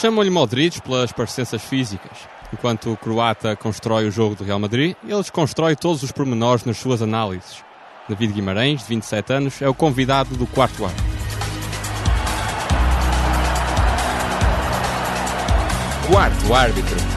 Chamam-lhe Modric pelas parecenças físicas. Enquanto o croata constrói o jogo do Real Madrid, ele desconstrói todos os pormenores nas suas análises. David Guimarães, de 27 anos, é o convidado do quarto ano. Quarto árbitro.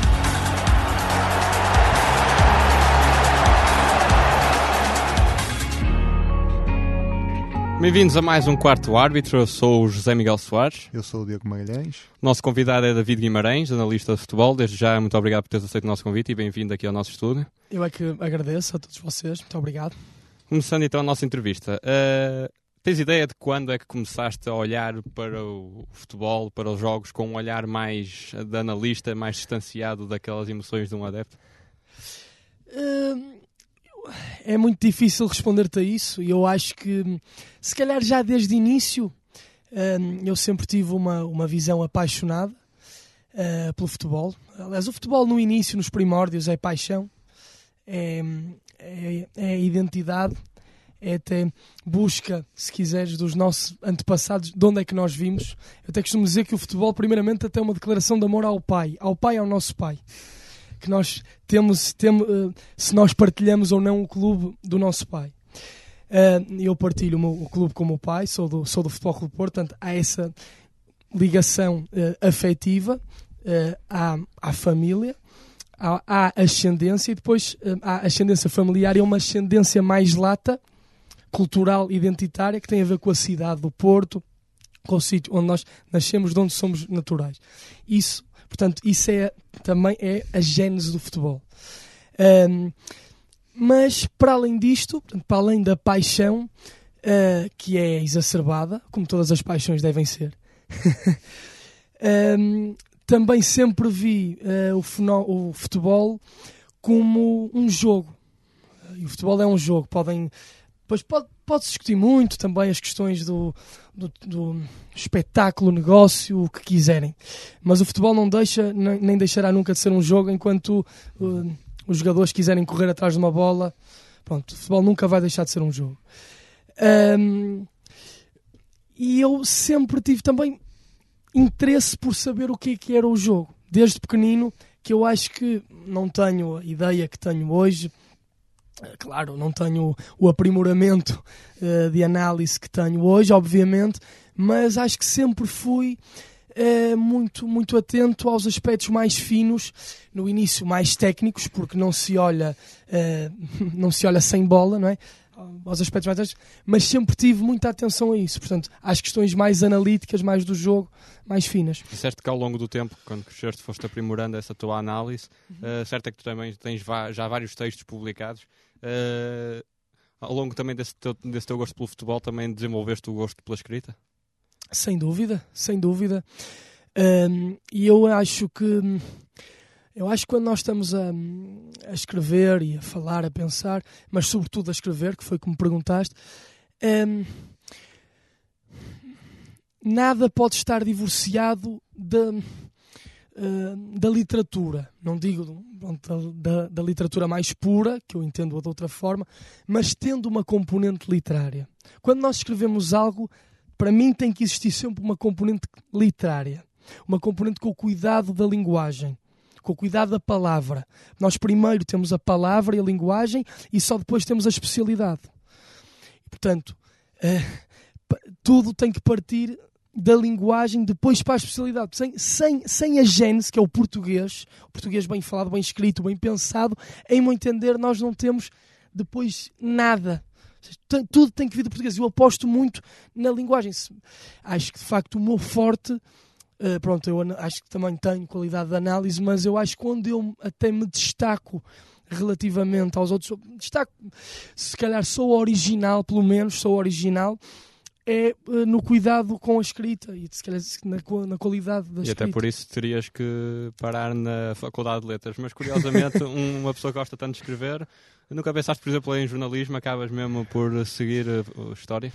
Bem-vindos a mais um quarto árbitro. Eu sou o José Miguel Soares. Eu sou o Diego Magalhães. Nosso convidado é David Guimarães, analista de futebol. Desde já, muito obrigado por teres aceito o nosso convite e bem-vindo aqui ao nosso estúdio. Eu é que agradeço a todos vocês. Muito obrigado. Começando então a nossa entrevista. Uh, tens ideia de quando é que começaste a olhar para o futebol, para os jogos, com um olhar mais de analista, mais distanciado daquelas emoções de um adepto? Uh, é muito difícil responder-te a isso e eu acho que, se calhar, já desde o início, uh, eu sempre tive uma, uma visão apaixonada uh, pelo futebol. Aliás, o futebol no início, nos primórdios, é paixão, é, é, é identidade, é até busca, se quiseres, dos nossos antepassados, de onde é que nós vimos. Eu até costumo dizer que o futebol, primeiramente, até é uma declaração de amor ao pai, ao pai ao nosso pai que nós temos, temos uh, se nós partilhamos ou não o clube do nosso pai. Uh, eu partilho o, meu, o, clube com o meu pai, sou do, sou do Futebol Clube Porto, portanto há essa ligação uh, afetiva à, à família, há ascendência e depois há ascendência familiar e uma ascendência mais lata, cultural, identitária, que tem a ver com a cidade do Porto, com o sítio onde nós nascemos, de onde somos naturais. Isso Portanto, isso é, também é a gênese do futebol. Um, mas, para além disto, para além da paixão, uh, que é exacerbada, como todas as paixões devem ser, um, também sempre vi uh, o, o, futebol como um jogo. E o futebol é um jogo. Podem, pois pode, pode discutir muito também as questões do, do, do, espetáculo, negócio, o que quiserem. Mas o futebol não deixa, nem deixará nunca de ser um jogo enquanto uh, os jogadores quiserem correr atrás de uma bola. Pronto, o futebol nunca vai deixar de ser um jogo. Um, e eu sempre tive também interesse por saber o que, é que era o jogo. Desde pequenino, que eu acho que não tenho a ideia que tenho hoje Claro, não tenho o aprimoramento uh, de análise que tenho hoje, obviamente, mas acho que sempre fui uh, muito, muito atento aos aspectos mais finos, no início mais técnicos, porque não se olha, uh, não se olha sem bola, não é? aos aspectos mais técnicos, mas sempre tive muita atenção a isso, portanto, às questões mais analíticas, mais do jogo, mais finas. Disseste que ao longo do tempo, quando cresceste, foste aprimorando essa tua análise, uhum. uh, certo é que tu também tens já vários textos publicados, Uh, ao longo também desse teu, desse teu gosto pelo futebol, também desenvolveste o gosto pela escrita? Sem dúvida, sem dúvida. E eu acho que eu acho que quando nós estamos a, a, escrever e a falar, a pensar, mas sobretudo a escrever, que foi como perguntaste, um, nada pode estar divorciado de, uh, da literatura. Não digo da, da, literatura mais pura, que eu entendo de outra forma, mas tendo uma componente literária. Quando nós escrevemos algo, para mim tem que existir sempre uma componente literária. Uma componente com o cuidado da linguagem com o cuidado da palavra. Nós primeiro temos a palavra e a linguagem e só depois temos a especialidade. Portanto, uh, tudo tem que partir da linguagem depois para a especialidade. Sem, sem, sem a gênese, que é o português, o português bem falado, bem escrito, bem pensado, em meu entender, nós não temos depois nada. Tudo tem que vir do português. Eu aposto muito na linguagem. Acho que de facto o meu forte, uh, pronto, eu acho que também tenho qualidade de análise, mas eu acho que quando eu até me destaco relativamente aos outros, destaco, se calhar sou original, pelo menos sou original é uh, no cuidado com a escrita e se calhar na, na qualidade da e escrita. E até por isso terias que parar na Faculdade de Letras. Mas curiosamente, uma pessoa que gosta tanto de escrever, nunca pensaste, por exemplo, em jornalismo, acabas mesmo por seguir a, a história?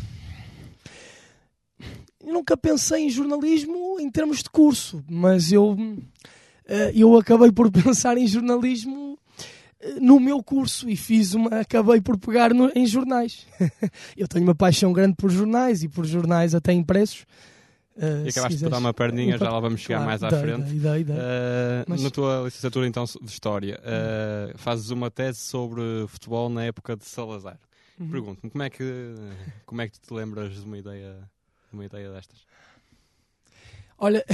Nunca pensei em jornalismo em termos de curso, mas eu, uh, eu acabei por pensar em jornalismo no meu curso e fiz uma, acabei por pegar no, em jornais. eu tenho uma paixão grande por jornais e por jornais até impressos. Uh, e acabaste de dar uma perninha, já lá vamos chegar claro, mais à dei, frente. Dei, dei. Uh, Mas... Na tua licenciatura então de História, uh, fazes uma tese sobre futebol na época de Salazar. Uhum. Pergunto-me, como é, que, como é que tu te lembras de uma ideia, de uma ideia destas? Olha,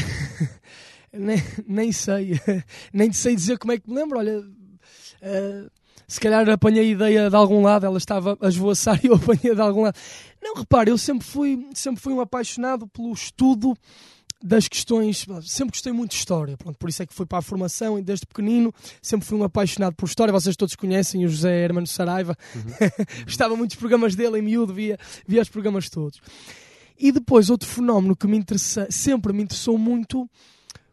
nem, nem sei, nem sei dizer como é que me lembro. Olha, uh, se calhar apanhei a ideia de algum lado, ela estava a esvoaçar e eu apanhei de algum lado. Não, repare, eu sempre fui, sempre fui um apaixonado pelo estudo das questões, sempre gostei muito de história, pronto, por isso é que fui para a formação e desde pequenino sempre fui um apaixonado por história, vocês todos conhecem o José Hermano Saraiva, uhum. gostava muito dos programas dele em miúdo, via, via os programas todos. E depois outro fenómeno que me interessa, sempre me interessou muito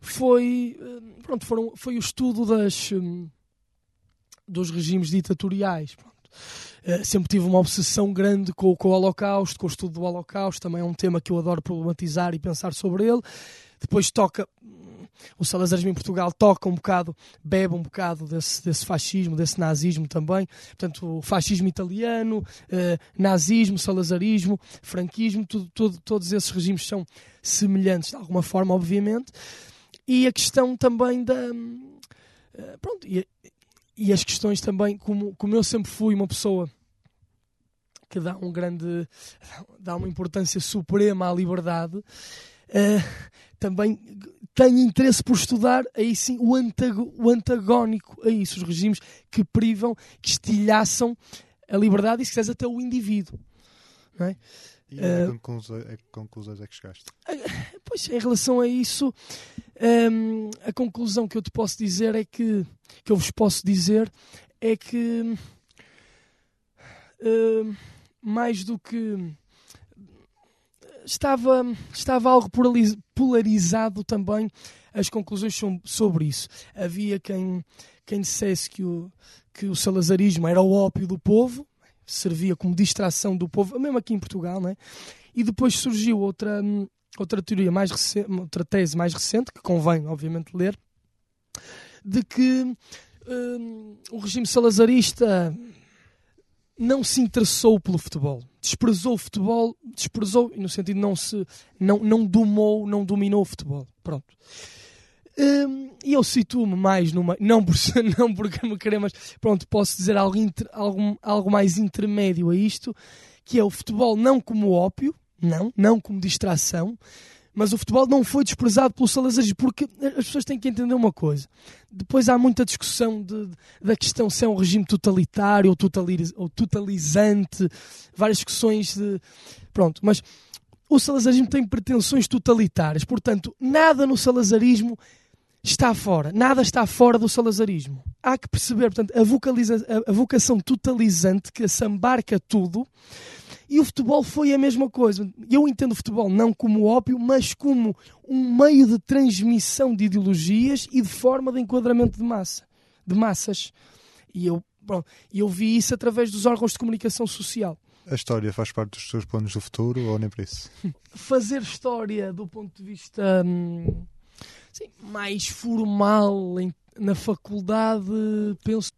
foi, eh, pronto, foram, foi o estudo das, hum, dos regimes ditatoriais, pronto. Uh, sempre tive uma obsessão grande com, com, o Holocausto, com o estudo do Holocausto, também é um tema que eu adoro problematizar e pensar sobre ele. Depois toca, o salazarismo em Portugal toca um bocado, bebe um bocado desse, desse fascismo, desse nazismo também. Portanto, o fascismo italiano, uh, nazismo, salazarismo, franquismo, tudo, tudo, todos esses regimes são semelhantes de alguma forma, obviamente. E a questão também da. Uh, pronto, e, e as questões também, como, como eu sempre fui uma pessoa que dá um grande dá uma importância suprema à liberdade uh, também tenho interesse por estudar aí sim o, antago, o antagónico a isso, os regimes que privam, que estilhaçam a liberdade e se quiseres até o indivíduo não é? E a uh, que conclusões é que chegaste? Pois, em relação a isso, um, a conclusão que eu te posso dizer é que, que eu vos posso dizer, é que uh, mais do que estava, estava algo polarizado também as conclusões sobre isso. Havia quem, quem dissesse que o, que o salazarismo era o ópio do povo, servia como distração do povo, mesmo aqui em Portugal, né? E depois surgiu outra, outra teoria mais recente, outra tese mais recente, que convém, obviamente, ler, de que um, o regime salazarista não se interessou pelo futebol, desprezou o futebol, desprezou, no sentido não se não, não domou, não dominou o futebol. Pronto. Hum, e eu situo-me mais numa. Não, por, não porque me querer, mas pronto, posso dizer algo, inter, algo, algo mais intermédio a isto, que é o futebol não como ópio, não, não como distração, mas o futebol não foi desprezado pelos salazaristas, porque as pessoas têm que entender uma coisa. Depois há muita discussão de, da questão se é um regime totalitário ou, ou totalizante, várias discussões de. Pronto, mas o salazarismo tem pretensões totalitárias, portanto, nada no salazarismo está fora. Nada está fora do salazarismo. Há que perceber, portanto, a, vocaliza a vocação totalizante que assambarca tudo. E o futebol foi a mesma coisa. Eu entendo o futebol não como ópio, mas como um meio de transmissão de ideologias e de forma de enquadramento de massa, de massas. E eu, bom, eu vi isso através dos órgãos de comunicação social. A história faz parte dos seus planos do futuro ou nem por isso? Fazer história do ponto de vista hum, mais formal em, na faculdade, penso.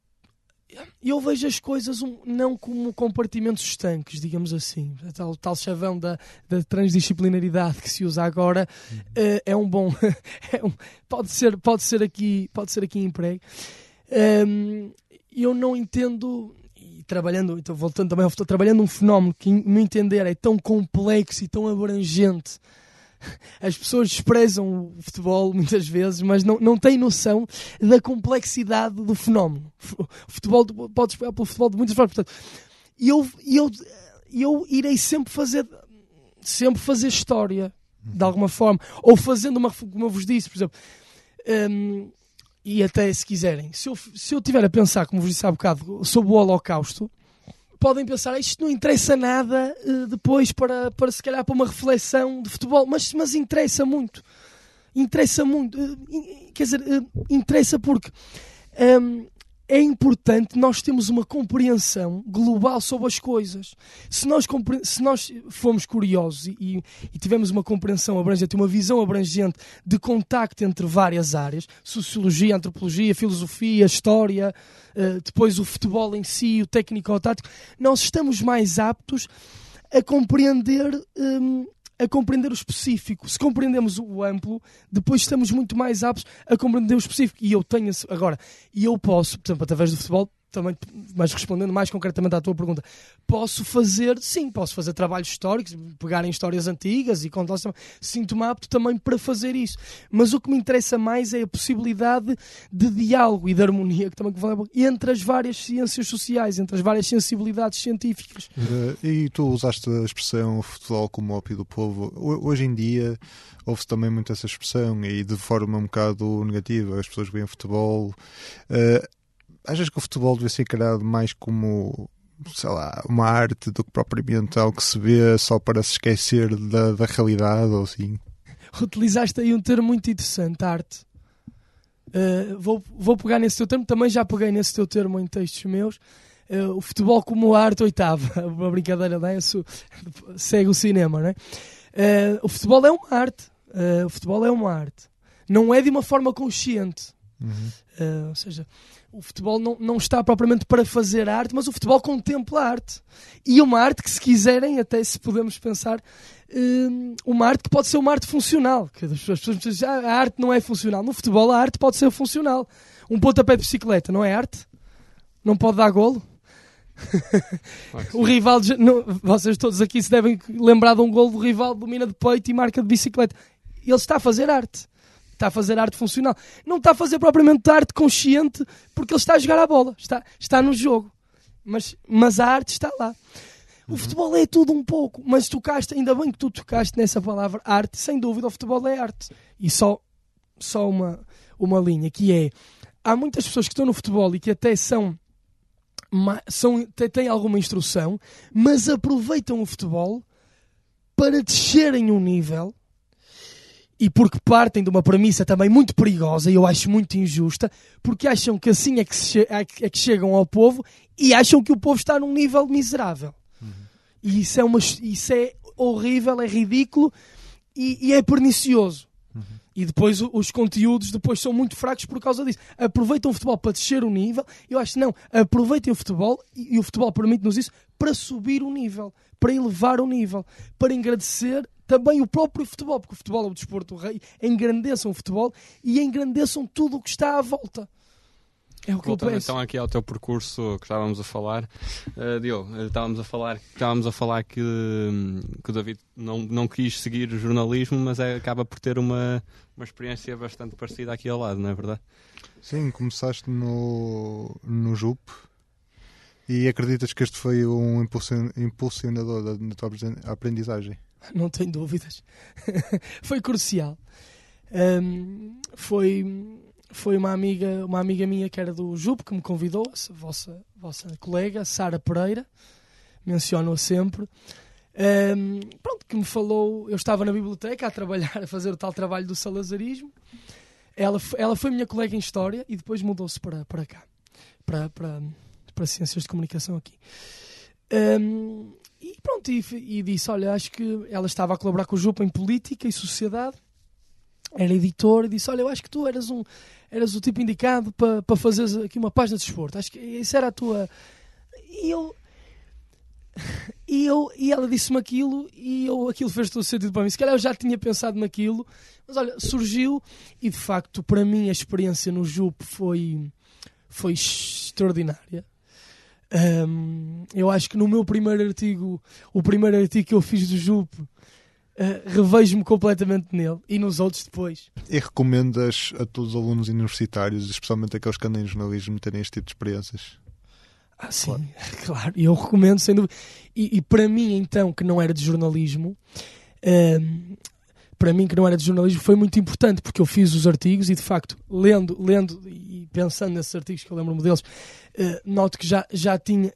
Eu vejo as coisas um, não como compartimentos estanques, digamos assim. O tal, tal chavão da, da transdisciplinaridade que se usa agora uh, é um bom. é um, pode, ser, pode, ser aqui, pode ser aqui emprego. Um, eu não entendo e trabalhando, então voltando também, estou trabalhando um fenómeno que, me entender, é tão complexo e tão abrangente as pessoas desprezam o futebol muitas vezes, mas não, não têm noção da complexidade do fenómeno. O futebol pode esperar pelo futebol de muitas formas. Portanto, eu, eu, eu irei sempre fazer, sempre fazer história, de alguma forma. Ou fazendo uma, como eu vos disse, por exemplo. Um, e até se quiserem, se eu, se eu tiver a pensar, como vos disse há bocado, sobre o Holocausto, podem pensar, isto não interessa nada uh, depois para, para se calhar para uma reflexão de futebol, mas, mas interessa muito. Interessa muito. Uh, quer dizer, uh, interessa porque um, é importante nós termos uma compreensão global sobre as coisas. Se nós, se nós formos curiosos e, e tivermos uma compreensão abrangente, uma visão abrangente de contacto entre várias áreas, sociologia, antropologia, filosofia, história, uh, depois o futebol em si, o técnico-tático, nós estamos mais aptos a compreender um, a compreender o específico. Se compreendemos o amplo, depois estamos muito mais aptos a compreender o específico. E eu tenho agora, e eu posso, por exemplo, através do futebol, também, mas respondendo mais concretamente à tua pergunta, posso fazer, sim, posso fazer trabalhos históricos, pegar em histórias antigas e contar sinto-me apto também para fazer isso. Mas o que me interessa mais é a possibilidade de diálogo e de harmonia que também entre as várias ciências sociais, entre as várias sensibilidades científicas. Uh, e tu usaste a expressão futebol como ópio do povo. Hoje em dia ouve-se também muito essa expressão e de forma um bocado negativa. As pessoas veem futebol. Uh, achas que o futebol deve ser encarado mais como sei lá, uma arte do que propriamente algo que se vê só para se esquecer da, da realidade ou assim? Utilizaste aí um termo muito interessante, arte. Uh, vou, vou pegar nesse teu termo, também já peguei nesse teu termo em textos meus. Uh, o futebol como arte oitava, uma brincadeira, não é? segue o cinema, não é? Uh, o futebol é uma arte. o futebol é uma arte. Não é de uma forma consciente. Uhum. ou seja, o futebol não, não está propriamente para fazer arte, mas o futebol contempla a arte. E uma arte que, se quiserem, até se podemos pensar, hum, uma arte que pode ser uma arte funcional. Que as pessoas dizem, ah, a arte não é funcional. No futebol, a arte pode ser funcional. Um pontapé de bicicleta não é arte? Não pode dar golo? o rival, não, vocês todos aqui se devem lembrar de um golo do rival, domina de peito e marca de bicicleta. Ele está a fazer arte. Está a fazer arte funcional. Não está a fazer propriamente arte consciente porque ele está a jogar a bola. Está, está no jogo. Mas, mas a arte está lá. O uhum. futebol é tudo um pouco, mas tocaste, ainda bem que tu tocaste nessa palavra arte, sem dúvida o futebol é arte. E só, só uma, uma linha, que é, há muitas pessoas que estão no futebol e que até são, são têm alguma instrução, mas aproveitam o futebol para descerem um nível e porque partem de uma premissa também muito perigosa e eu acho muito injusta, porque acham que assim é que, che é que chegam ao povo e acham que o povo está num nível miserável. Uhum. E isso é, uma, isso é horrível, é ridículo e, e é pernicioso. Uhum. E depois os conteúdos depois são muito fracos por causa disso. Aproveitam o futebol para descer o nível. Eu acho não. Aproveitem o futebol e, e o futebol permite-nos isso para subir o nível, para elevar o nível, para agradecer também o próprio futebol, porque o futebol é o desporto do rei, engrandeçam o futebol e engrandeçam tudo o que está à volta. É o que Voltando eu penso. então aqui ao teu percurso que estávamos a falar, uh, Diogo, eh, estávamos a falar, estávamos a falar que, hum, que o David não, não quis seguir o jornalismo, mas é, acaba por ter uma, uma experiência bastante parecida aqui ao lado, não é verdade? Sim, começaste no, no JUP e acreditas que este foi um impulsionador da, da tua aprendizagem? não tenho dúvidas. foi crucial. Um, foi, foi uma amiga, uma amiga minha que era do JUP que me convidou, a vossa, vossa colega, Sara Pereira, menciono-a sempre. Um, pronto, que me falou. Eu estava na biblioteca a trabalhar, a fazer o tal trabalho do salazarismo. Ela, ela foi minha colega em História e depois mudou-se para, para cá, para, para, para Ciências de Comunicação aqui. Um, e pronto, e, e, disse: Olha, acho que ela estava a colaborar com o Jupa em política e sociedade, era editor, e disse: Olha, eu acho que tu eras, um, eras o tipo indicado para, para fazer aqui uma página de desporto. Acho que isso era a tua. E eu. E, eu, e ela disse-me aquilo e eu, aquilo fez todo sentido para mim. Se calhar eu já tinha pensado naquilo, mas olha, surgiu e de facto para mim a experiência no JUP foi, foi extraordinária um, eu acho que no meu primeiro artigo, o primeiro artigo que eu fiz do JUP, uh, revejo-me completamente nele e nos outros depois. E recomendas a todos os alunos universitários, especialmente aqueles que andam em jornalismo, terem este tipo de experiências? Ah, sim, claro. claro. E eu recomendo, sem dúvida. E, e, para mim, então, que não era de jornalismo, um, para mim que não era de jornalismo foi muito importante porque eu fiz os artigos e de facto lendo lendo e pensando nesses artigos que eu lembro-me deles uh, noto que já já tinha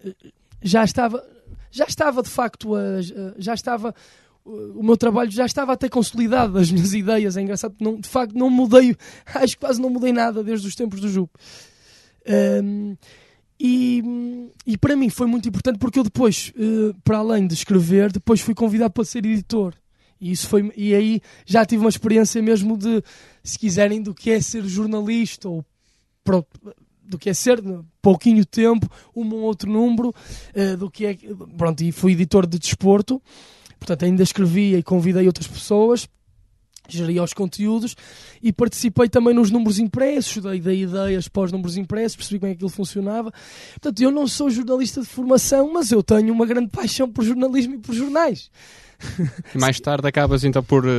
já estava já estava de facto a, já estava o meu trabalho já estava até consolidado as minhas ideias é engraçado não, de facto não mudei acho que quase não mudei nada desde os tempos do Jup um, ehm, e, e para mim foi muito importante porque eu depois, para além de escrever, depois fui convidado para ser editor. E, isso foi, e aí já tive uma experiência mesmo de, se quiserem, do que é ser jornalista ou pronto, do que é ser pouquinho tempo, um ou outro número, uh, do que é. Pronto, e fui editor de desporto. Portanto, ainda escrevia e convidei outras pessoas, geria os conteúdos e participei também nos números impressos, dei, dei ideias para os números impressos, percebi como é que aquilo funcionava. Portanto, eu não sou jornalista de formação, mas eu tenho uma grande paixão por jornalismo e por jornais. E mais tarde acabas então por uh,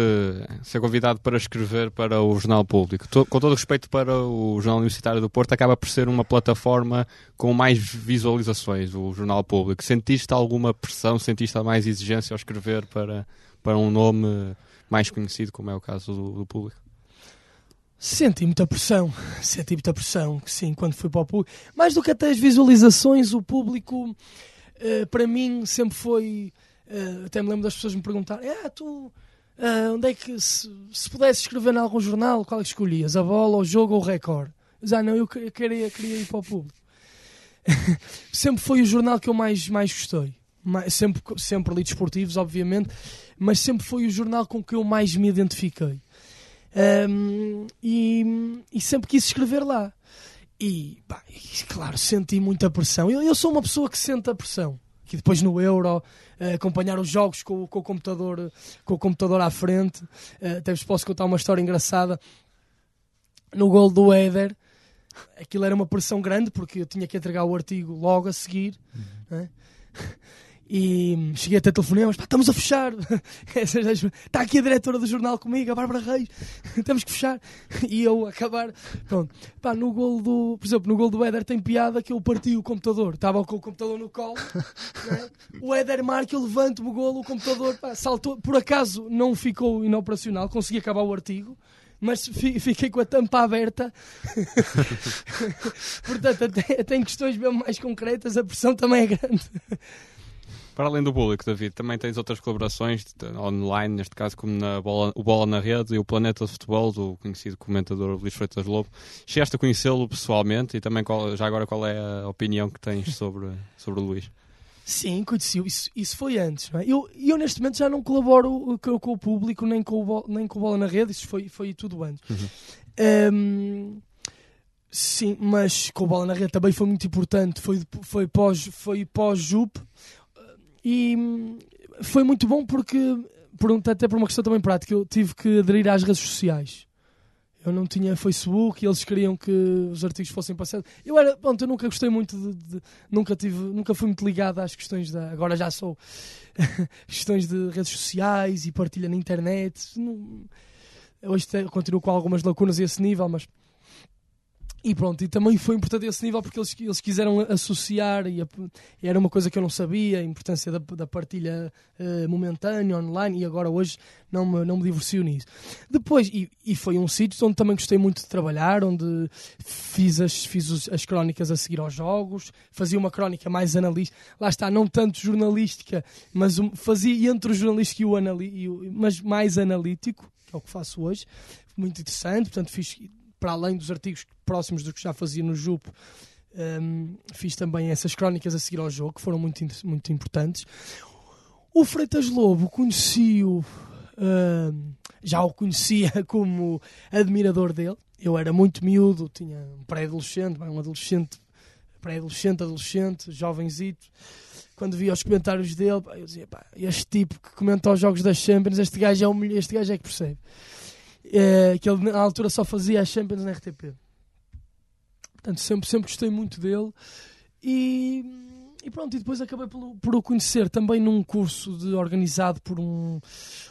ser convidado para escrever para o Jornal Público. Com todo o respeito para o Jornal Universitário do Porto, acaba por ser uma plataforma com mais visualizações, o Jornal Público. Sentiste alguma pressão, sentiste mais exigência ao escrever para, para um nome mais conhecido, como é o caso do, do Público? Senti muita pressão, senti muita pressão, sim, quando fui para o público. Mais do que até as visualizações, o público, uh, para mim, sempre foi Uh, até me lembro das pessoas me perguntarem: ah, tu, uh, onde é que, se, se pudesse escrever em algum jornal, qual é que escolhias? A bola, o jogo ou o recorde? Mas, ah, não, eu queria, queria ir para o público. sempre foi o jornal que eu mais, mais gostei. Sempre, sempre li desportivos, obviamente, mas sempre foi o jornal com que eu mais me identifiquei. Um, e, e, sempre quis escrever lá. E, pá, e, claro, senti muita pressão. Eu, eu sou uma pessoa que sente a pressão que depois no Euro uh, acompanhar os jogos com, com, o computador com o computador à frente uh, até vos posso contar uma história engraçada no gol do Éder aquilo era uma pressão grande porque eu tinha que entregar o artigo logo a seguir uhum. né? E cheguei até telefonemas, pá, estamos a fechar. Está aqui a diretora do jornal comigo, a Bárbara Reis, temos que fechar. E eu acabar. Pronto. Pá, no gol do. Por exemplo, no gol do Éder tem piada que eu parti o computador. Estava com o computador no colo. Né? O Éder marca, eu levanto o gol, o computador pá, saltou. Por acaso não ficou inoperacional, consegui acabar o artigo mas fiquei com a tampa aberta. Portanto, até, até em questões mesmo mais concretas, a pressão também é grande. Para além do público, David, também tens outras colaborações online, neste caso como na Bola, o Bola na Rede e o Planeta de Futebol, do conhecido comentador Luís Freitas Lobo. Chegaste a conhecê-lo pessoalmente e também qual, já agora qual é a opinião que tens sobre, sobre o Luís? Sim, conheci isso, isso foi antes. É? Eu, eu neste momento já não colaboro com, com, o público nem com o, nem com o Bola na Rede, isso foi, foi tudo antes. Uhum. Um, sim, mas com o Bola na Rede também foi muito importante, foi, foi pós-JUP, foi pós e hum, foi muito bom porque, por, até por uma questão também prática, eu tive que aderir às redes sociais. Eu não tinha Facebook e eles queriam que os artigos fossem passados. Eu era, pronto, eu nunca gostei muito de, de, nunca tive, nunca fui muito ligado às questões da, agora já sou questões de redes sociais e partilha na internet. Não, hoje te, continuo com algumas lacunas a esse nível, mas e pronto, e também foi importante esse nível porque eles, eles quiseram associar e, a, e era uma coisa que eu não sabia, a importância da, da partilha uh, momentânea, online, e agora hoje não me, não me divorcio nisso. Depois, e, e foi um sítio onde também gostei muito de trabalhar, onde fiz as, fiz as crónicas a seguir aos jogos, fazia uma crónica mais analística, lá está, não tanto jornalística, mas um, fazia entre o jornalístico e o, anali, mas mais analítico, que é o que faço hoje, muito interessante, portanto fiz para além dos artigos próximos do que já fazia no JUP, um, fiz também essas crónicas a seguir ao jogo, que foram muito, muito importantes. O Freitas Lobo conheci-o, um, já o conhecia como admirador dele. Eu era muito miúdo, tinha um pré-adolescente, um adolescente, pré-adolescente, adolescente, jovenzito. Quando via os comentários dele, eu dizia: este tipo que comenta os jogos das Champions, este gajo é, um, este gajo é que percebe é, que ele na altura só fazia as Champions na RTP. Portanto, sempre, sempre gostei muito dele. E, e pronto, e depois acabei por, por o conhecer também num curso de, organizado por um,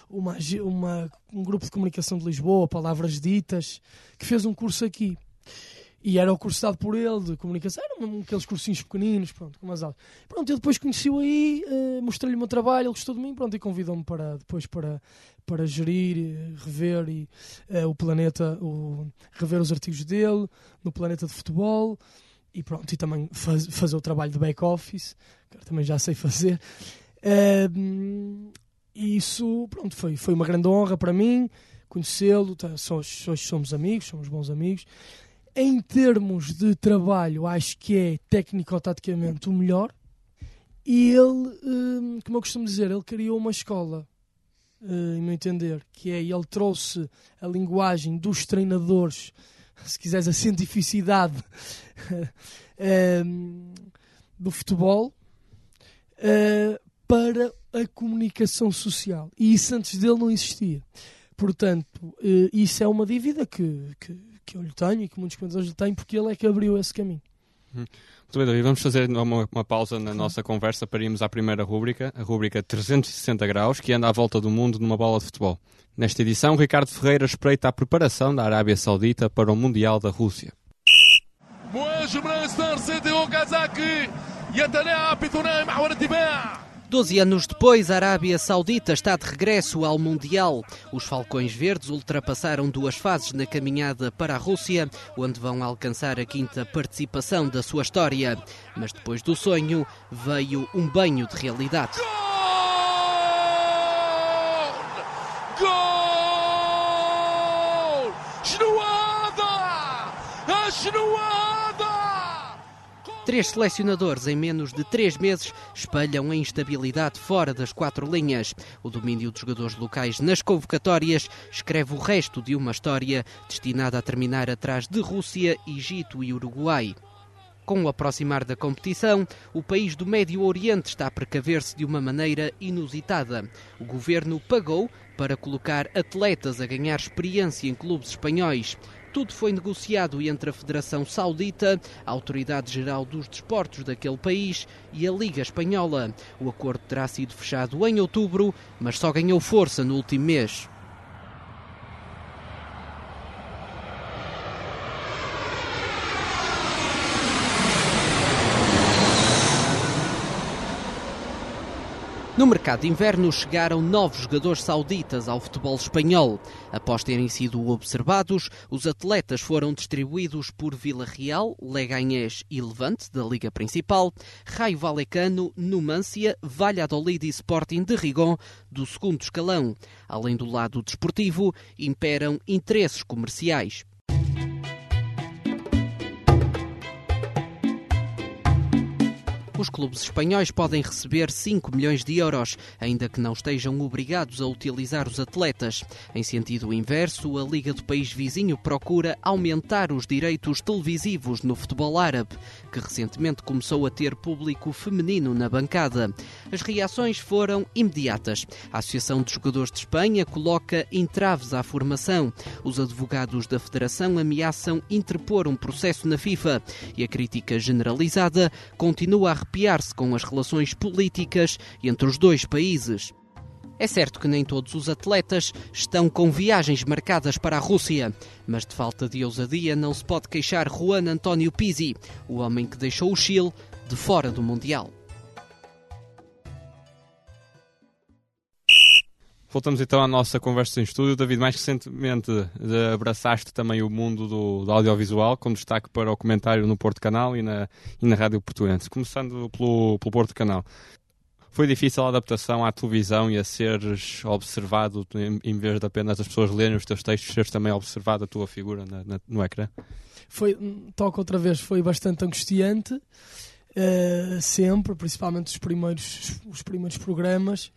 uma, uma, um grupo de comunicação de Lisboa, Palavras Ditas, que fez um curso aqui. E era o curso dado por ele de comunicação, eram aqueles cursinhos pequeninos, pronto, com as aulas. Pronto, eu depois conheci-o aí, uh, mostrei-lhe o meu trabalho, ele gostou de mim, pronto, e convidou-me para depois para, para gerir, rever e, uh, o planeta, o, rever os artigos dele no planeta de futebol e pronto, e também faz, fazer o trabalho de back-office, que também já sei fazer. Uh, e isso, pronto, foi, foi uma grande honra para mim conhecê-lo, tá, hoje somos amigos, somos bons amigos em termos de trabalho, acho que é técnico-taticamente o melhor. E ele, hum, como eu costumo dizer, ele criou uma escola, hum, em meu entender, que é, ele trouxe a linguagem dos treinadores, se quiseres, a cientificidade hum, do futebol, para a comunicação social. E isso antes dele não existia. Portanto, isso é uma dívida que, que, que eu lhe tenho e que muitos comentadores lhe têm, porque ele é que abriu esse caminho. Muito bem, David. Vamos fazer uma, uma pausa na nossa conversa para irmos à primeira rúbrica, a rúbrica 360 graus, que anda à volta do mundo numa bola de futebol. Nesta edição, Ricardo Ferreira espreita a preparação da Arábia Saudita para o Mundial da Rússia. مهاجم ليستر سيتي اوكازاكي يتلاعب بثنائي محور الدفاع Doze anos depois, a Arábia Saudita está de regresso ao Mundial. Os Falcões Verdes ultrapassaram duas fases na caminhada para a Rússia, onde vão alcançar a quinta participação da sua história. Mas depois do sonho, veio um banho de realidade. Gol! Gol! Genoada! A Genoada! Três selecionadores em menos de três meses espelham a instabilidade fora das quatro linhas. O domínio dos jogadores locais nas convocatórias escreve o resto de uma história destinada a terminar atrás de Rússia, Egito e Uruguai. Com o aproximar da competição, o país do Médio Oriente está a precaver-se de uma maneira inusitada. O governo pagou para colocar atletas a ganhar experiência em clubes espanhóis. Tudo foi negociado entre a Federação Saudita, a Autoridade Geral dos Desportos daquele país e a Liga Espanhola. O acordo terá sido fechado em outubro, mas só ganhou força no último mês. No mercado de inverno chegaram novos jogadores sauditas ao futebol espanhol. Após terem sido observados, os atletas foram distribuídos por Vila Real, Leganés e Levante, da Liga Principal, Raio Valecano, Numância, Valladolid e Sporting de Rigon, do segundo escalão. Além do lado desportivo, imperam interesses comerciais. Os clubes espanhóis podem receber 5 milhões de euros, ainda que não estejam obrigados a utilizar os atletas. Em sentido inverso, a Liga do país vizinho procura aumentar os direitos televisivos no futebol árabe, que recentemente começou a ter público feminino na bancada. As reações foram imediatas. A Associação de Jogadores de Espanha coloca entraves à formação. Os advogados da Federação ameaçam interpor um processo na FIFA e a crítica generalizada continua a arrepiar-se com as relações políticas entre os dois países. É certo que nem todos os atletas estão com viagens marcadas para a Rússia, mas de falta de ousadia não se pode queixar Juan António Pizzi, o homem que deixou o Chile de fora do Mundial. Voltamos então à nossa conversa em estúdio. David, mais recentemente eh, abraçaste também o mundo do, do audiovisual, com destaque para o comentário no Porto Canal e na, e na Rádio Portuense. Começando pelo, pelo Porto Canal. Foi difícil a adaptação à televisão e a seres observado, em, vez de apenas as pessoas lerem os teus textos, seres também observado a tua figura na, na, no ecrã? Foi, toca outra vez, foi bastante angustiante, uh, sempre, principalmente os primeiros, os primeiros programas.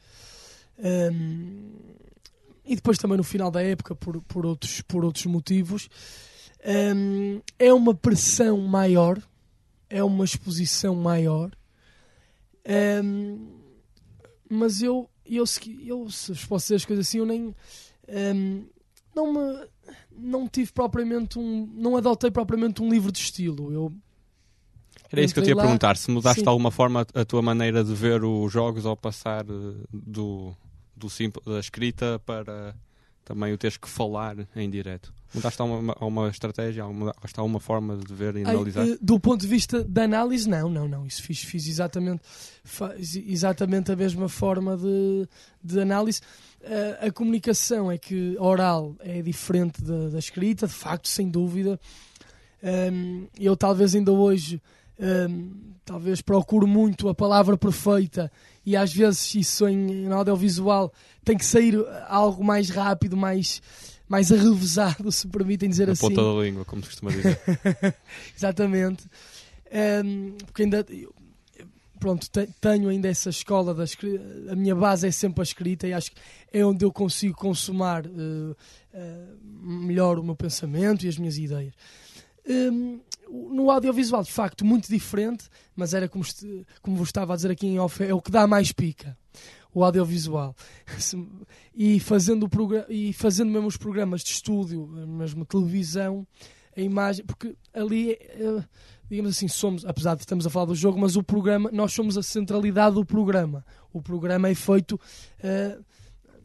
Um, e depois também no final da época por, por, outros, por outros motivos. Um, é uma pressão maior é uma exposição maior. Um, mas eu eu, eu se posso dizer as coisas assim eu nem não me não tive propriamente um não adotei propriamente um livro de estilo. Eu era isso que eu te ia lá, perguntar, se mudaste sim. de alguma forma a tua maneira de ver os jogos ao passar do, do simples, da escrita para também o teres que falar em direto. Mudaste a uma, a uma estratégia, mudaste a uma forma de ver e analisar? Ai, do ponto de vista da análise, não, não, não. Isso fiz, fiz exatamente, exatamente a mesma forma de, de análise. A, a comunicação é que oral é diferente da, da escrita, de facto, sem dúvida. Um, eu talvez ainda hoje um, talvez procuro muito a palavra perfeita e às vezes isso em, em audiovisual tem que sair algo mais rápido, mais, mais arrevesado, se permitem dizer Na assim. ponta da língua, como se costuma dizer. Exatamente. Um, porque ainda pronto, tenho ainda essa escola da escrita, a minha base é sempre a escrita e acho que é onde eu consigo consumar uh, uh, melhor o meu pensamento e as minhas ideias. Um, no audiovisual, de facto, muito diferente, mas era como, como vos estava a dizer aqui em off, é o que dá mais pica. o audiovisual. e, fazendo o e fazendo mesmo os programas de estúdio, mesmo televisão, a imagem, porque ali, eh, digamos assim, somos, apesar de estamos a falar do jogo, mas o programa, nós somos a centralidade do programa. O programa é feito uh,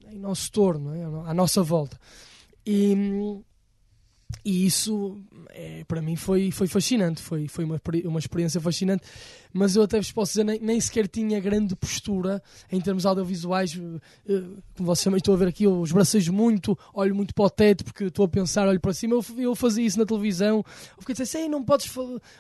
em nosso torno, é? à nossa volta. E, e isso é, para mim foi, foi fascinante, foi, foi uma, uma experiência fascinante, mas eu até vos posso dizer, nem, nem sequer tinha grande postura em termos audiovisuais, eh, como vocês também estão a ver aqui, eu esbracejo muito, olho muito para o teto porque estou a pensar, olho para cima, eu, eu fazia isso na televisão, eu fiquei a dizer, assim, não podes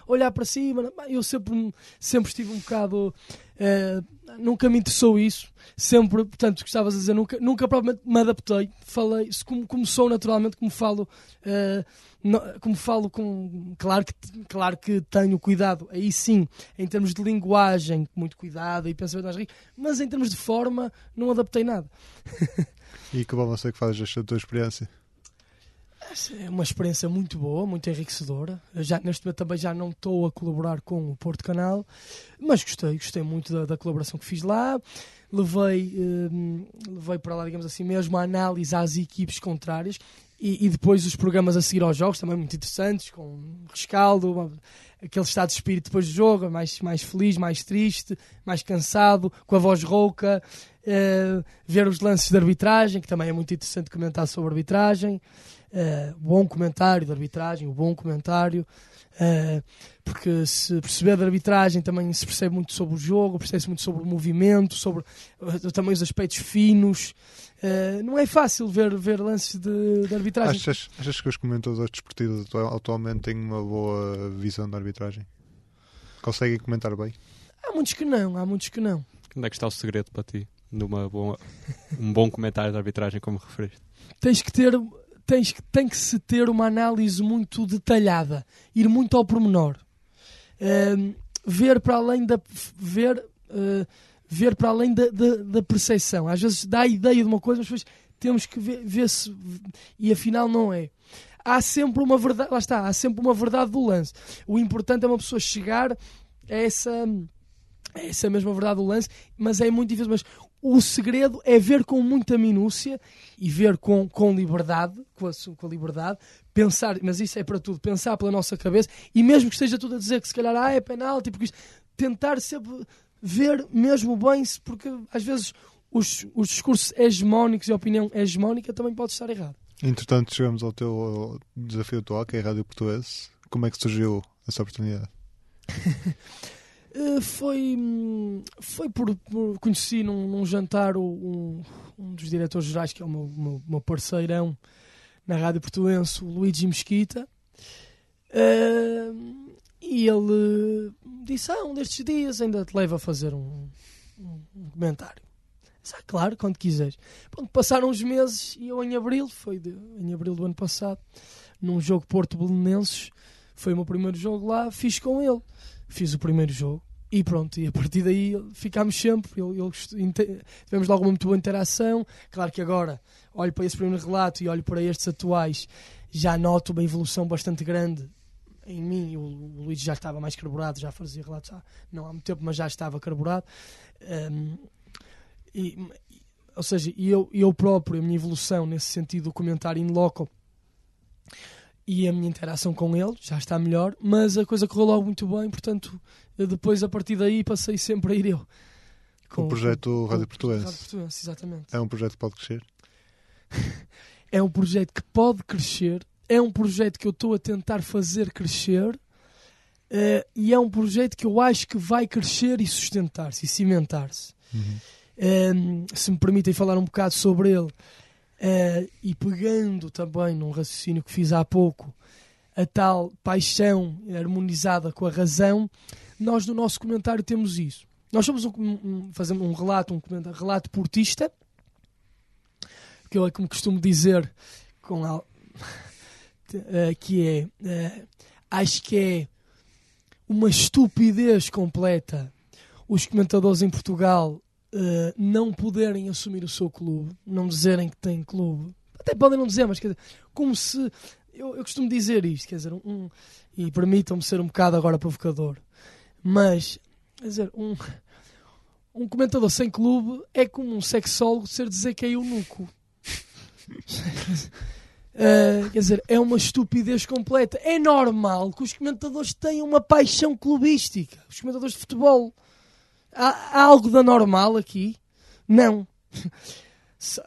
olhar para cima, eu sempre, sempre estive um bocado Uh, nunca me interessou isso, sempre, portanto, gostavas de dizer, nunca, nunca propriamente me adaptei. Falei, como, como sou naturalmente, como falo, uh, no, como falo com. Claro que, claro que tenho cuidado, aí sim, em termos de linguagem, muito cuidado e pensamento mais rico, mas em termos de forma, não adaptei nada. e que bom você que faz esta tua experiência. É uma experiência muito boa, muito enriquecedora. Eu já, neste momento também já não estou a colaborar com o Porto Canal, mas gostei, gostei muito da, da colaboração que fiz lá. Levei, eh, levei para lá, digamos assim, mesmo a análise às equipes contrárias e, e, depois os programas a seguir aos jogos, também muito interessantes, com rescaldo, aquele estado de espírito depois do jogo, mais, mais feliz, mais triste, mais cansado, com a voz rouca. Uh, ver os lances de arbitragem, que também é muito interessante comentar sobre arbitragem uh, bom comentário de arbitragem, o bom comentário, uh, porque se perceber de arbitragem também se percebe muito sobre o jogo, percebe-se muito sobre o movimento, sobre uh, também os aspectos finos. Uh, não é fácil ver, ver lances de, de arbitragem. Achas, achas que os comentadores desportivos atualmente têm uma boa visão da arbitragem? Conseguem comentar bem? Há muitos que não, há muitos que não. Onde é que está o segredo para ti? Numa boa, um bom comentário de arbitragem, como referiste? Tens que ter tens, tem que se ter uma análise muito detalhada, ir muito ao pormenor. Uh, ver para além da ver, uh, ver para além da, da, da, percepção. Às vezes dá a ideia de uma coisa, mas depois temos que ver, ver se e afinal não é. Há sempre uma verdade, lá está, há sempre uma verdade do lance. O importante é uma pessoa chegar a essa, essa mesma verdade do lance, mas é muito difícil. Mas o segredo é ver com muita minúcia e ver com, com liberdade, com a, com a liberdade, pensar, mas isso é para tudo, pensar pela nossa cabeça e mesmo que esteja tudo a dizer que se calhar ah, é penalti, porque isto, tentar sempre ver mesmo bem, porque às vezes os, os discursos hegemónicos e a opinião hegemónica também pode estar errado. Entretanto, chegamos ao teu desafio atual, que é a Rádio Portuense. Como é que surgiu essa oportunidade? Eh, foi, foi por, por conheci num, num jantar um, um, dos diretores gerais, que é o meu, meu, meu parceirão na Rádio Portuense, o Luigi Mesquita. Uh, e ele disse: Ah, um destes dias ainda te levo a fazer um, um, um comentário. Ah, claro, quando quiseres. Pronto, passaram uns meses e eu em abril, foi de, em abril do ano passado, num jogo Porto Belenenses, foi o meu primeiro jogo lá, fiz com ele. Fiz o primeiro jogo e pronto, e a partir daí ficámos sempre. Ele, tivemos logo uma muito boa interação. Claro que agora olho para esse primeiro relato e olho para estes atuais, já noto uma evolução bastante grande em mim. O, o Luís já estava mais carburado, já fazia relatos há, não há muito tempo, mas já estava carburado. Um, e, ou seja, eu, eu próprio, a minha evolução nesse sentido, do comentário in loco e a minha interação com ele já está melhor, mas a coisa correu logo muito bem, portanto, depois a partir daí passei sempre a ir eu. Com o projeto Rádio Portuense. Rádio Portuense, exatamente. É um projeto que pode crescer? é um projeto que pode crescer, é um projeto que eu estou a tentar fazer crescer uh, e é um projeto que eu acho que vai crescer e sustentar-se e cimentar-se. Uhum. Um, se me permitem falar um bocado sobre ele, Uh, e pegando também num raciocínio que fiz há pouco, a tal paixão harmonizada com a razão, nós no nosso comentário temos isso. Nós somos um, um, fazemos um relato, um relato portista, que eu é como costumo dizer, com a, uh, que é, uh, acho que é uma estupidez completa os comentadores em Portugal uh, não poderem assumir o seu clube, não dizerem que têm clube, até podem não dizer, mas quer dizer, como se. Eu, eu costumo dizer isto, quer dizer, um, e permitam-me ser um bocado agora provocador, mas, quer dizer, um, um comentador sem clube é como um sexólogo ser dizer que é eunuco. Uh, quer dizer, é uma estupidez completa. É normal que os comentadores tenham uma paixão clubística. Os comentadores de futebol. Há, algo da normal aqui? Não.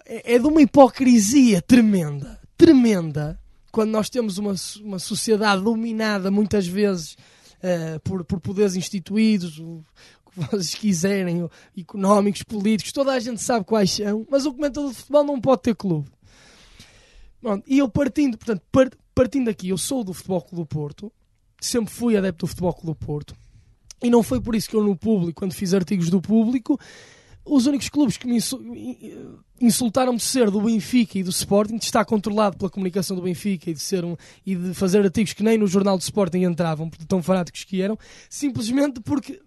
É, é de uma hipocrisia tremenda. Tremenda. Quando nós temos uma, uma sociedade dominada muitas vezes uh, por, por poderes instituídos, o que vocês quiserem, económicos, políticos, toda a gente sabe quais são, mas o comentador de futebol não pode ter clube. Pronto, e eu partindo, portanto, partindo aqui, eu sou do Futebol Clube do Porto, sempre fui adepto do Futebol Clube do Porto, e não foi por isso que eu no público, quando fiz artigos do público, os únicos clubes que me insultaram de ser do Benfica e do Sporting, de estar controlado pela comunicação do Benfica e de, ser um, e de fazer artigos que nem no jornal do Sporting entravam, tão fanáticos que eram, simplesmente porque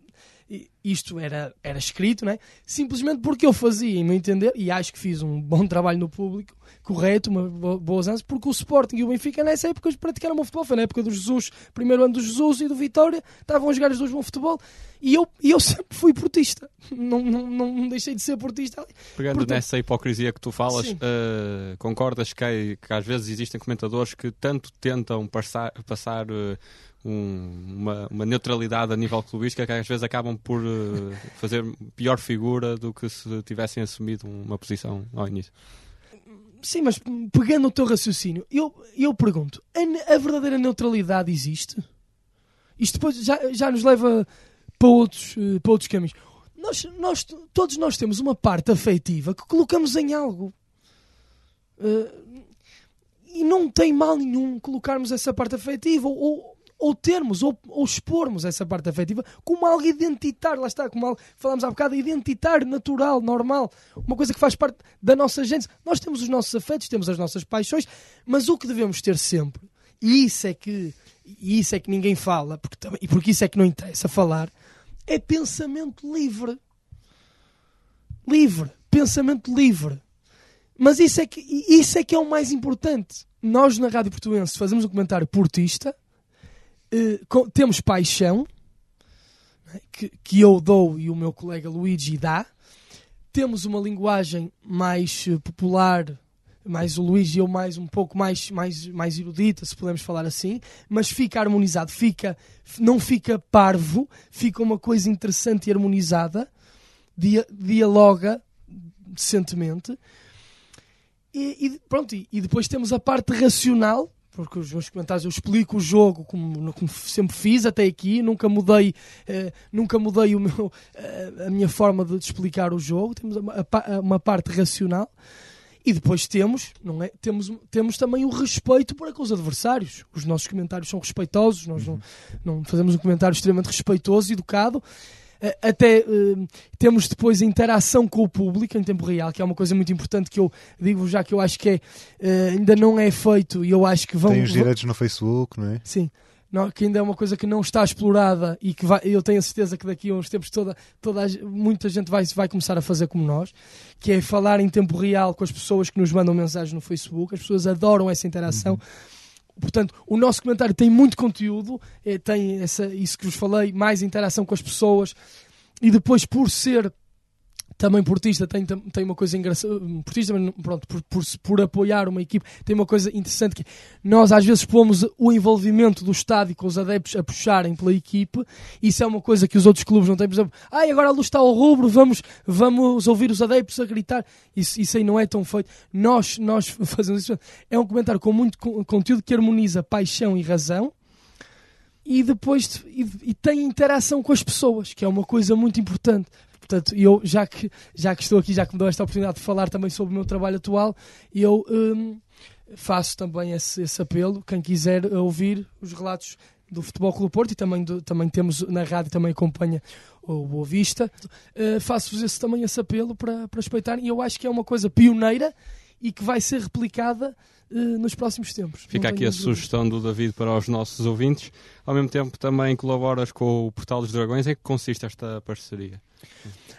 isto era, era escrito, né? simplesmente porque eu fazia, em meu entender, e acho que fiz um bom trabalho no público, correto, uma boas anos, porque o Sporting e o Benfica nessa época praticaram bom futebol, foi na época do Jesus, primeiro ano do Jesus e do Vitória, estavam a jogar os dois bom futebol, e eu, e eu sempre fui portista, não, não, não deixei de ser portista. Pegando Portanto, nessa hipocrisia que tu falas, uh, concordas que, que, às vezes existem comentadores que tanto tentam passar, passar uh, um, uma, uma, neutralidade a nível clubístico que às vezes acabam por uh, fazer pior figura do que se tivessem assumido uma posição ao início. Sim, mas pegando o teu raciocínio, eu, eu pergunto: a, a verdadeira neutralidade existe? Isto depois já, já nos leva para outros, uh, para outros caminhos. Nós, nós, todos nós temos uma parte afetiva que colocamos em algo. Uh, e não tem mal nenhum colocarmos essa parte afetiva ou, ou termos, ou, ou expormos essa parte afetiva como algo identitário, lá está, como algo, falámos há bocado, identitário, natural, normal, uma coisa que faz parte da nossa gente. Nós temos os nossos afetos, temos as nossas paixões, mas o que devemos ter sempre, e isso é que, isso é que ninguém fala, porque, e porque isso é que não interessa falar, é pensamento livre. Livre, pensamento livre. Mas isso é que, isso é, que é o mais importante. Nós na Rádio Portuense fazemos um comentário portista, com, temos paixão, né, que, que eu dou e o meu colega Luigi dá. Temos uma linguagem mais uh, popular, mais o Luigi e eu mais um pouco mais, mais, mais erudita, se podemos falar assim, mas fica harmonizado, fica, não fica parvo, fica uma coisa interessante e harmonizada, dia, dialoga decentemente. E, e pronto, e, e, depois temos a parte racional, porque os meus comentários eu explico o jogo como, como sempre fiz até aqui, nunca mudei, eh, nunca mudei o meu, eh, a minha forma de explicar o jogo, temos uma, uma parte racional e depois temos, não é? Temos, temos também o respeito para com os adversários. Os nossos comentários são respeitosos, nós não, não fazemos um comentário extremamente respeitoso, educado até uh, temos depois a interação com o público em tempo real, que é uma coisa muito importante que eu digo já que eu acho que é, uh, ainda não é feito e eu acho que vão. Tem os direitos no Facebook, não é? Sim. Não, que ainda é uma coisa que não está explorada e que vai, eu tenho a certeza que daqui a uns tempos toda, toda muita gente vai, vai começar a fazer como nós, que é falar em tempo real com as pessoas que nos mandam mensagens no Facebook. As pessoas adoram essa interação. Uhum Portanto, o nosso comentário tem muito conteúdo, é, tem essa, isso que vos falei, mais interação com as pessoas e depois, por ser também portista tem, tem uma coisa engraçada, portista, pronto, por, por, por, apoiar uma equipe, tem uma coisa interessante que nós às vezes pomos o envolvimento do estádio com os adeptos a puxarem pela equipe, isso é uma coisa que os outros clubes não têm, por exemplo, ai, agora a luz está ao rubro, vamos, vamos ouvir os adeptos a gritar, isso, isso aí não é tão feito. Nós, nós fazemos isso, é um comentário com muito conteúdo que harmoniza paixão e razão, e depois e, e tem interação com as pessoas, que é uma coisa muito importante. Portanto, eu, já que, já que estou aqui, já que me dou esta oportunidade de falar também sobre o meu trabalho atual, eu um, faço também esse, esse, apelo. Quem quiser ouvir os relatos do Futebol Clube Porto e também, do, também temos na rádio, também acompanha o Boa Vista, uh, faço-vos esse, também esse apelo para, para respeitarem. E eu acho que é uma coisa pioneira e que vai ser replicada nos próximos tempos. Fica aqui a dúvida. sugestão do David para os nossos ouvintes. Ao mesmo tempo, também colaboras com o Portal dos Dragões. Em que consiste esta parceria?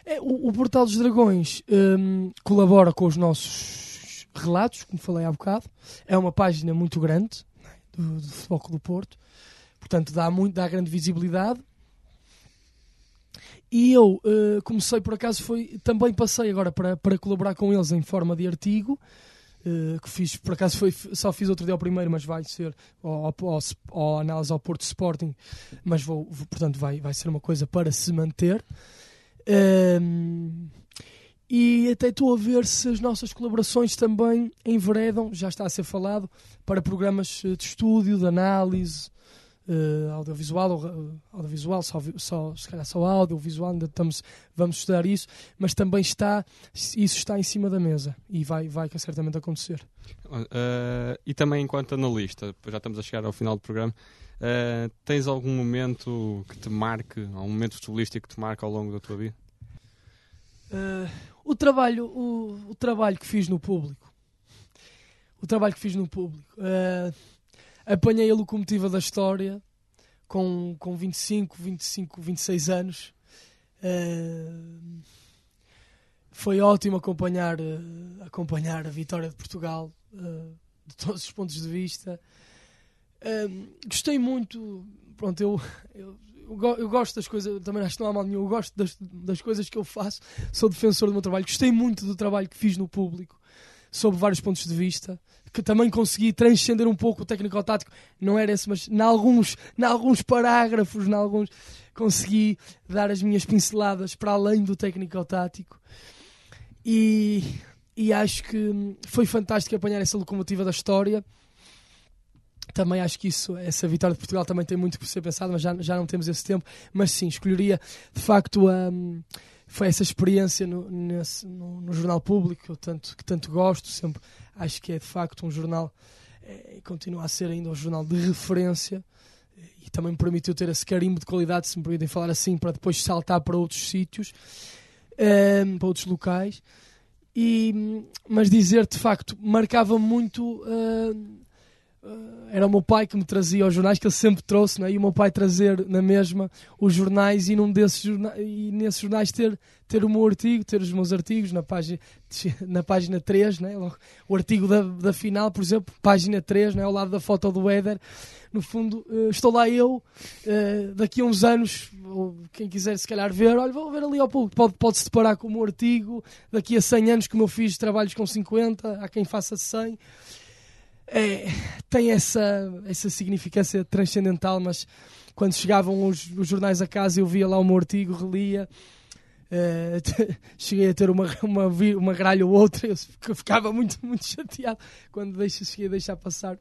É, o, o, Portal dos Dragões um, colabora com os nossos relatos, como falei há bocado. É uma página muito grande né, do, do Futebol do Porto. Portanto, dá, muito, dá grande visibilidade. e eu uh, comecei, por acaso, foi também passei agora para, para colaborar com eles em forma de artigo, uh, que fiz, por acaso foi, só fiz outro dia ao primeiro, mas vai ser ao, ao, ao análise ao Porto Sporting, mas vou, vou, portanto vai, vai ser uma coisa para se manter. Um, e até estou a ver se as nossas colaborações também enveredam, já está a ser falado, para programas de estúdio, de análise, uh, audiovisual, uh, audiovisual só, só, se calhar só audiovisual, ainda estamos, vamos estudar isso, mas também está, isso está em cima da mesa e vai, vai certamente acontecer. Uh, e também enquanto analista, já estamos a chegar ao final do programa, uh, tens algum momento que te marque, algum momento futebolístico que te marque ao longo da tua vida? O trabalho o, o, trabalho que fiz no público o trabalho que fiz no público apanhei a locomotiva da história com, com 25, 25, 26 anos. Uh, foi ótimo acompanhar, uh, acompanhar a vitória de Portugal uh, de todos os pontos de vista. gostei muito. Pronto, eu, eu, eu, gosto das coisas, também acho que não há mal nenhum. Eu gosto das, das coisas que eu faço, sou defensor do meu trabalho. Gostei muito do trabalho que fiz no público, sob vários pontos de vista que também consegui transcender um pouco o técnico-tático, não era esse, mas em alguns, em alguns parágrafos, em alguns, consegui dar as minhas pinceladas para além do técnico-tático. E, e acho que foi fantástico apanhar essa locomotiva da história. Também acho que isso, essa vitória de Portugal também tem muito por ser pensado, mas já, já não temos esse tempo. Mas sim, escolheria de facto a. Um, foi essa experiência no, nesse, no, no, jornal público que tanto, que tanto gosto, sempre acho que é de facto um jornal é, continua a ser ainda um jornal de referência e também me permitiu ter esse carimbo de qualidade, se me permitem falar assim, para depois saltar para outros sítios, um, ehm, para outros locais. E, mas dizer de facto marcava muito uh, era o meu pai que me trazia os jornais que ele sempre trouxe né? e o meu pai trazer na mesma os jornais e num desses jornais, e nesses jornais ter, ter o meu artigo, ter os meus artigos na página, na página 3, né? o artigo da, da final, por exemplo, página 3, né? ao lado da foto do Éder. No fundo, uh, estou lá eu, uh, daqui a uns anos, ou quem quiser se calhar ver, olha, vou ver ali ao público, pode, pode deparar com o meu artigo, daqui a 100 anos, como eu fiz trabalhos com 50, há quem faça 100 é, tem essa, essa significância transcendental, mas quando chegavam os, os jornais a casa eu via lá o meu artigo, relia. Uh, cheguei a ter uma, uma, uma gralha ou outra, eu ficava muito, muito chateado quando deixo, cheguei a deixar passar.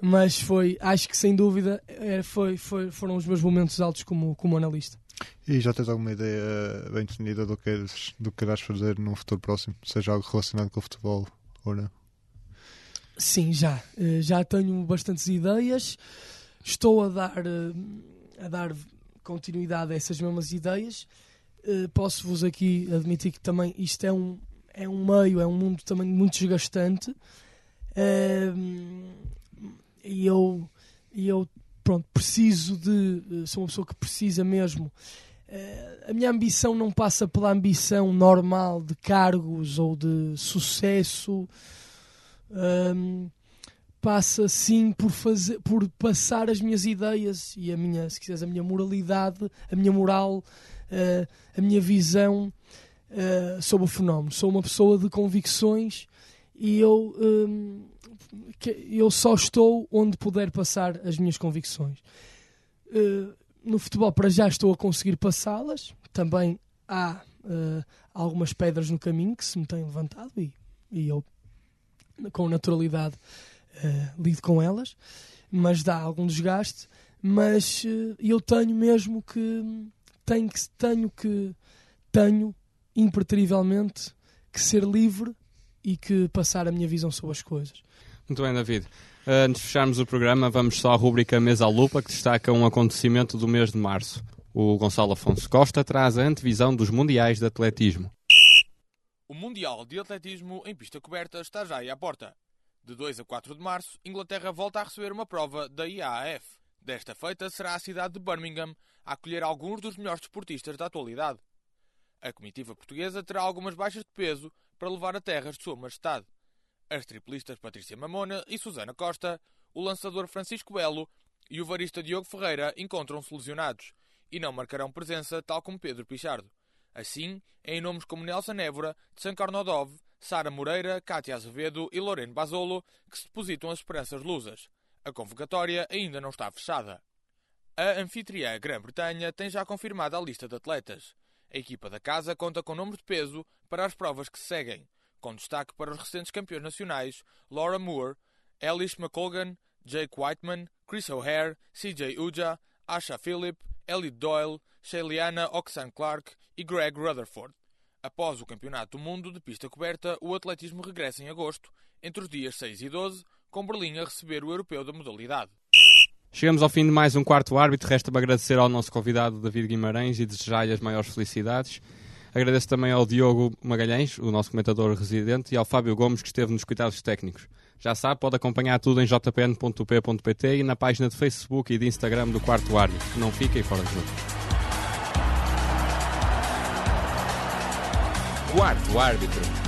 Mas foi, acho que sem dúvida, é, foi, foi, foram os meus momentos altos como, como analista. E já tens alguma ideia bem definida do que, do fazer num futuro próximo? Seja algo relacionado com o futebol ou não? Sim, já. Eh, já tenho bastantes ideias. Estou a dar, eh, a dar continuidade a essas mesmas ideias. Eh, posso-vos aqui admitir que também isto é um, é um meio, é um mundo também muito desgastante. E eu, eu pronto, preciso de. Sou uma pessoa que precisa mesmo. A minha ambição não passa pela ambição normal de cargos ou de sucesso um, passa sim por fazer por passar as minhas ideias e a minha se quiseres a minha moralidade a minha moral uh, a minha visão uh, sobre o fenómeno. Sou uma pessoa de convicções e eu um, eu só estou onde puder passar as minhas convicções. Uh, no futebol para já estou a conseguir passá-las. Também há algumas pedras no caminho que se me têm levantado e, e eu com naturalidade uh, lido com elas, mas dá algum desgaste. Mas uh, eu tenho mesmo que tenho que tenho que tenho impertrivelmente que ser livre e que passar a minha visão sobre as coisas. Muito bem, David. Uh, antes de fecharmos o programa, vamos só à rubrica Mesa à Lupa, que destaca um acontecimento do mês de março. O Gonçalo Afonso Costa traz a antevisão dos Mundiais de Atletismo. O Mundial de Atletismo em pista coberta está já aí à porta. De 2 a 4 de março, Inglaterra volta a receber uma prova da IAAF. Desta feita será a cidade de Birmingham a acolher alguns dos melhores desportistas da atualidade. A comitiva portuguesa terá algumas baixas de peso para levar a terras de Sua Majestade. As triplistas Patrícia Mamona e Susana Costa, o lançador Francisco Belo e o varista Diogo Ferreira encontram-se lesionados e não marcarão presença, tal como Pedro Pichardo. Assim, é em nomes como Nelson Évora, Tsankar Nodov, Sara Moreira, Cátia Azevedo e Loreno Basolo que se depositam as esperanças lusas. A convocatória ainda não está fechada. A anfitriã Grã-Bretanha tem já confirmada a lista de atletas. A equipa da casa conta com nomes de peso para as provas que se seguem, com destaque para os recentes campeões nacionais Laura Moore, Elish McColgan, Jake Whiteman, Chris O'Hare, CJ Uja, Asha Phillip, Ellie Doyle, Shayliana Oxan Clark e Greg Rutherford. Após o Campeonato do Mundo de pista coberta, o atletismo regressa em agosto, entre os dias 6 e 12, com Berlim a receber o europeu da modalidade. Chegamos ao fim de mais um quarto árbitro. Resta-me agradecer ao nosso convidado David Guimarães e desejar-lhe as maiores felicidades. Agradeço também ao Diogo Magalhães, o nosso comentador residente, e ao Fábio Gomes, que esteve nos cuidados técnicos. Já sabe, pode acompanhar tudo em jpn.p.pt e na página de Facebook e de Instagram do Quarto Árbitro. Não fiquem fora de jogo. Quarto Árbitro